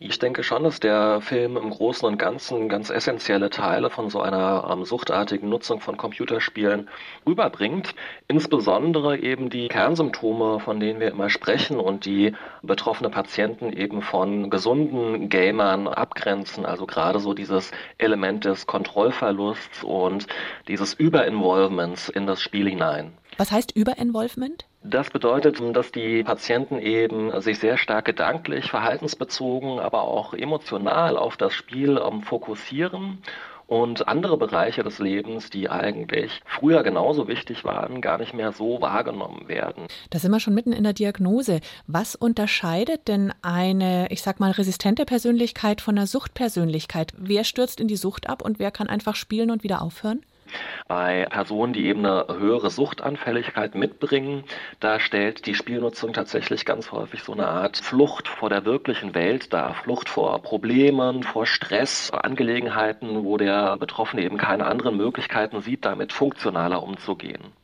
Ich denke schon, dass der Film im Großen und Ganzen ganz essentielle Teile von so einer ähm, suchtartigen Nutzung von Computerspielen rüberbringt. Insbesondere eben die Kernsymptome, von denen wir immer sprechen und die betroffene Patienten eben von gesunden Gamern abgrenzen. Also gerade so dieses Element des Kontrollverlusts und dieses Überinvolvements in das Spiel hinein. Was heißt Überinvolvement? Das bedeutet, dass die Patienten eben sich sehr stark gedanklich, verhaltensbezogen, aber auch emotional auf das Spiel ähm, fokussieren und andere Bereiche des Lebens, die eigentlich früher genauso wichtig waren, gar nicht mehr so wahrgenommen werden. Da sind wir schon mitten in der Diagnose. Was unterscheidet denn eine, ich sag mal, resistente Persönlichkeit von einer Suchtpersönlichkeit? Wer stürzt in die Sucht ab und wer kann einfach spielen und wieder aufhören? Bei Personen, die eben eine höhere Suchtanfälligkeit mitbringen, da stellt die Spielnutzung tatsächlich ganz häufig so eine Art Flucht vor der wirklichen Welt dar. Flucht vor Problemen, vor Stress, Angelegenheiten, wo der Betroffene eben keine anderen Möglichkeiten sieht, damit funktionaler umzugehen.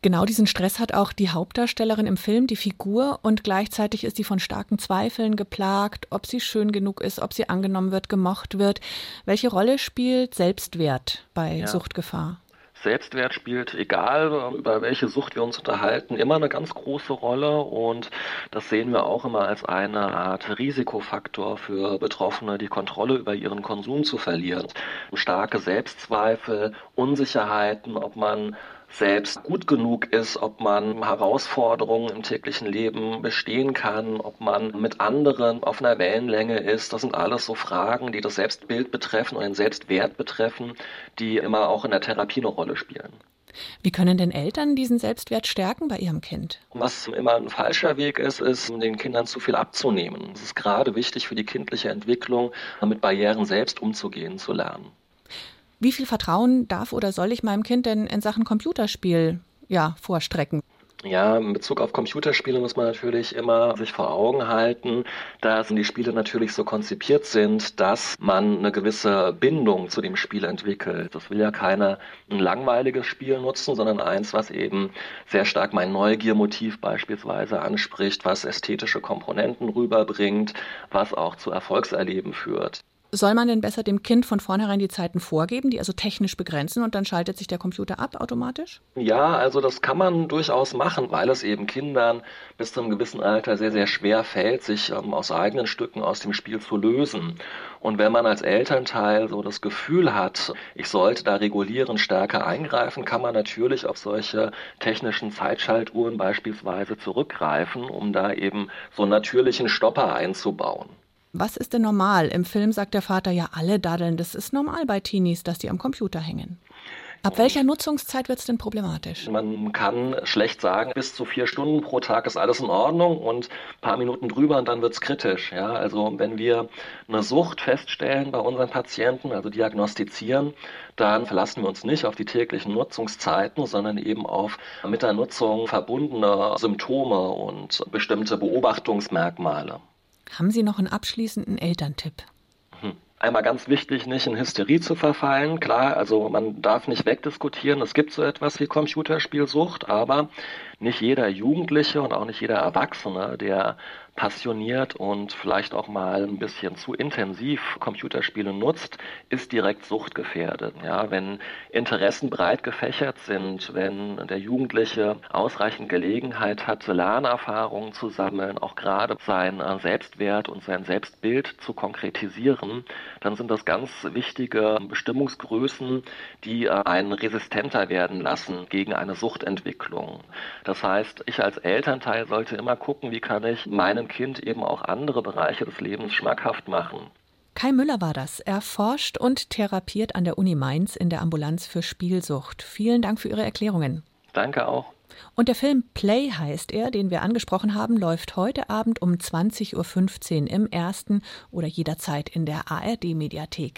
Genau diesen Stress hat auch die Hauptdarstellerin im Film, die Figur, und gleichzeitig ist sie von starken Zweifeln geplagt, ob sie schön genug ist, ob sie angenommen wird, gemocht wird. Welche Rolle spielt Selbstwert bei ja. Suchtgefahr? Selbstwert spielt, egal über welche Sucht wir uns unterhalten, immer eine ganz große Rolle und das sehen wir auch immer als eine Art Risikofaktor für Betroffene, die Kontrolle über ihren Konsum zu verlieren. Starke Selbstzweifel, Unsicherheiten, ob man selbst gut genug ist, ob man Herausforderungen im täglichen Leben bestehen kann, ob man mit anderen auf einer Wellenlänge ist. Das sind alles so Fragen, die das Selbstbild betreffen und den Selbstwert betreffen, die immer auch in der Therapie eine Rolle spielen. Wie können denn Eltern diesen Selbstwert stärken bei ihrem Kind? Was immer ein falscher Weg ist, ist, den Kindern zu viel abzunehmen. Es ist gerade wichtig für die kindliche Entwicklung, mit Barrieren selbst umzugehen zu lernen. Wie viel Vertrauen darf oder soll ich meinem Kind denn in Sachen Computerspiel ja, vorstrecken? Ja, in Bezug auf Computerspiele muss man natürlich immer sich vor Augen halten, dass die Spiele natürlich so konzipiert sind, dass man eine gewisse Bindung zu dem Spiel entwickelt. Das will ja keiner ein langweiliges Spiel nutzen, sondern eins, was eben sehr stark mein Neugiermotiv beispielsweise anspricht, was ästhetische Komponenten rüberbringt, was auch zu Erfolgserleben führt. Soll man denn besser dem Kind von vornherein die Zeiten vorgeben, die also technisch begrenzen und dann schaltet sich der Computer ab automatisch? Ja, also das kann man durchaus machen, weil es eben Kindern bis zu einem gewissen Alter sehr, sehr schwer fällt, sich ähm, aus eigenen Stücken aus dem Spiel zu lösen. Und wenn man als Elternteil so das Gefühl hat, ich sollte da regulieren, stärker eingreifen, kann man natürlich auf solche technischen Zeitschaltuhren beispielsweise zurückgreifen, um da eben so einen natürlichen Stopper einzubauen. Was ist denn normal? Im Film sagt der Vater ja, alle daddeln. Das ist normal bei Teenies, dass die am Computer hängen. Ab welcher Nutzungszeit wird es denn problematisch? Man kann schlecht sagen, bis zu vier Stunden pro Tag ist alles in Ordnung und ein paar Minuten drüber und dann wird es kritisch. Ja? Also wenn wir eine Sucht feststellen bei unseren Patienten, also diagnostizieren, dann verlassen wir uns nicht auf die täglichen Nutzungszeiten, sondern eben auf mit der Nutzung verbundene Symptome und bestimmte Beobachtungsmerkmale. Haben Sie noch einen abschließenden Elterntipp? Hm. Einmal ganz wichtig, nicht in Hysterie zu verfallen. Klar, also man darf nicht wegdiskutieren. Es gibt so etwas wie Computerspielsucht, aber nicht jeder Jugendliche und auch nicht jeder Erwachsene, der passioniert und vielleicht auch mal ein bisschen zu intensiv Computerspiele nutzt, ist direkt suchtgefährdet. Ja, wenn Interessen breit gefächert sind, wenn der Jugendliche ausreichend Gelegenheit hat, Lernerfahrungen zu sammeln, auch gerade sein äh, Selbstwert und sein Selbstbild zu konkretisieren, dann sind das ganz wichtige Bestimmungsgrößen, die einen resistenter werden lassen gegen eine Suchtentwicklung. Das heißt, ich als Elternteil sollte immer gucken, wie kann ich meinem Kind eben auch andere Bereiche des Lebens schmackhaft machen. Kai Müller war das. Er forscht und therapiert an der Uni Mainz in der Ambulanz für Spielsucht. Vielen Dank für Ihre Erklärungen. Danke auch. Und der Film Play heißt er, den wir angesprochen haben, läuft heute Abend um 20.15 Uhr im ersten oder jederzeit in der ARD-Mediathek.